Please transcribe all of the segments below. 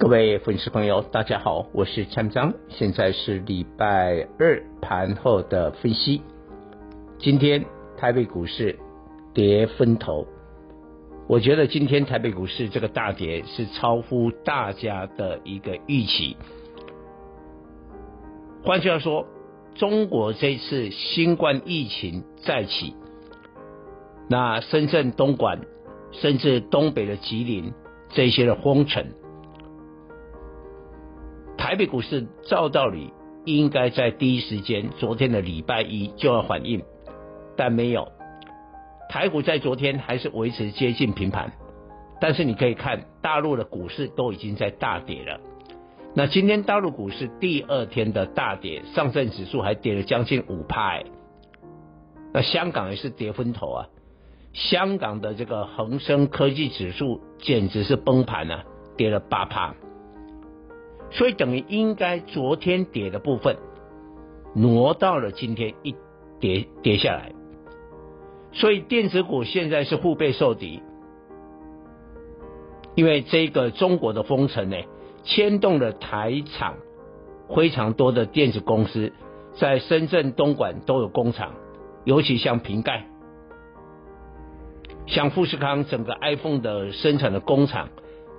各位粉丝朋友，大家好，我是蔡明彰，现在是礼拜二盘后的分析。今天台北股市跌分头，我觉得今天台北股市这个大跌是超乎大家的一个预期。换句话说，中国这次新冠疫情再起，那深圳、东莞，甚至东北的吉林这些的封城。台北股市照道理应该在第一时间，昨天的礼拜一就要反应，但没有。台股在昨天还是维持接近平盘，但是你可以看大陆的股市都已经在大跌了。那今天大陆股市第二天的大跌，上证指数还跌了将近五趴。那香港也是跌分头啊，香港的这个恒生科技指数简直是崩盘啊，跌了八趴。所以等于应该昨天跌的部分挪到了今天一跌跌下来，所以电子股现在是腹背受敌，因为这个中国的封城呢，牵动了台厂非常多的电子公司在深圳、东莞都有工厂，尤其像瓶盖、像富士康，整个 iPhone 的生产的工厂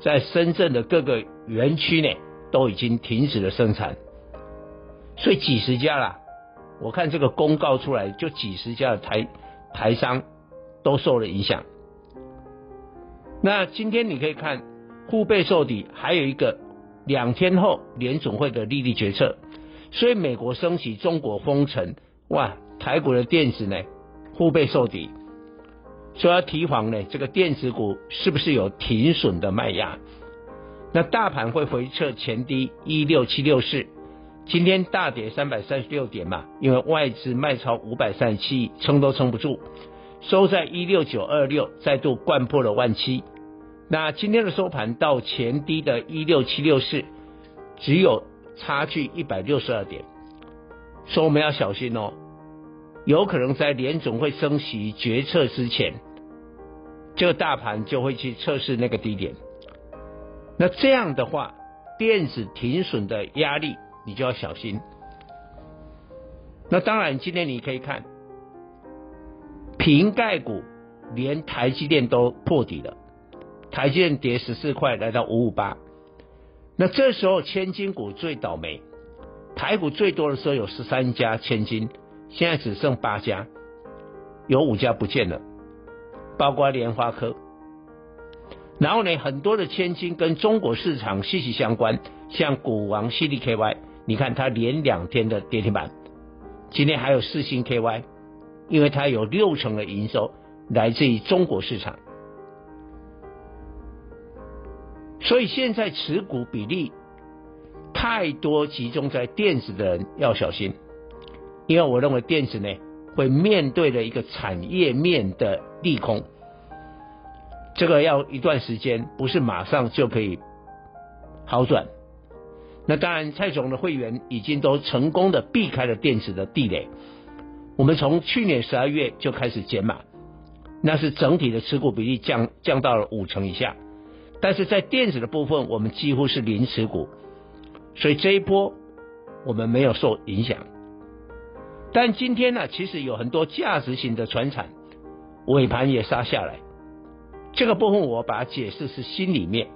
在深圳的各个园区呢。都已经停止了生产，所以几十家啦，我看这个公告出来，就几十家的台台商都受了影响。那今天你可以看，互背受敌，还有一个两天后联总会的利率决策，所以美国升起，中国封城，哇，台股的电子呢，互背受敌，所以要提防呢，这个电子股是不是有停损的卖压？那大盘会回撤前低一六七六四，今天大跌三百三十六点嘛，因为外资卖超五百三十七亿，撑都撑不住，收在一六九二六，再度掼破了万七。那今天的收盘到前低的一六七六四，只有差距一百六十二点，所以我们要小心哦，有可能在联总会升息决策之前，这个大盘就会去测试那个低点。那这样的话，电子停损的压力你就要小心。那当然，今天你可以看，瓶盖股连台积电都破底了，台积电跌十四块，来到五五八。那这时候千金股最倒霉，台股最多的时候有十三家千金，现在只剩八家，有五家不见了，包括联发科。然后呢，很多的千金跟中国市场息息相关，像股王 CDKY，你看它连两天的跌停板，今天还有四星 KY，因为它有六成的营收来自于中国市场，所以现在持股比例太多集中在电子的人要小心，因为我认为电子呢会面对的一个产业面的利空。这个要一段时间，不是马上就可以好转。那当然，蔡总的会员已经都成功的避开了电子的地雷。我们从去年十二月就开始减码，那是整体的持股比例降降到了五成以下。但是在电子的部分，我们几乎是零持股，所以这一波我们没有受影响。但今天呢，其实有很多价值型的船产尾盘也杀下来。这个部分我把它解释是心里面，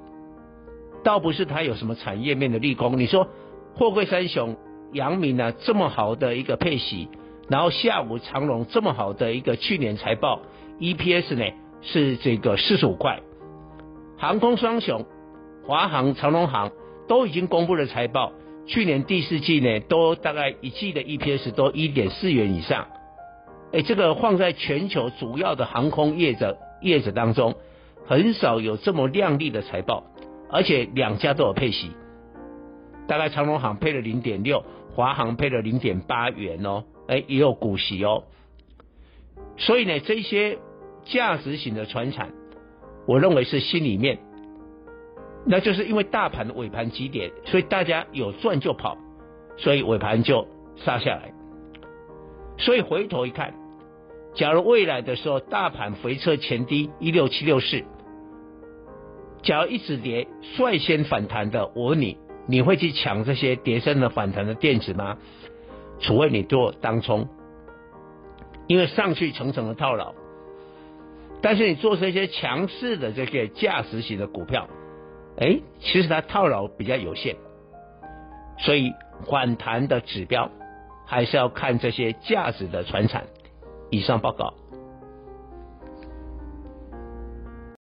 倒不是它有什么产业面的利空。你说货柜三雄、阳明呢这么好的一个配息，然后下午长隆这么好的一个去年财报，EPS 呢是这个四十五块，航空双雄华航、长荣航都已经公布了财报，去年第四季呢都大概一季的 EPS 都一点四元以上，哎，这个放在全球主要的航空业者。业者当中很少有这么亮丽的财报，而且两家都有配息，大概长隆行配了零点六，华航配了零点八元哦，哎，也有股息哦。所以呢，这些价值型的船产，我认为是心里面，那就是因为大盘的尾盘急跌，所以大家有赚就跑，所以尾盘就杀下来。所以回头一看，假如未来的时候大盘回撤前低一六七六四，假如一直跌，率先反弹的，我问你，你会去抢这些跌升的反弹的电子吗？除非你做当冲，因为上去层层的套牢。但是你做这些强势的这个价值型的股票，哎，其实它套牢比较有限，所以反弹的指标。还是要看这些价值的传产。以上报告。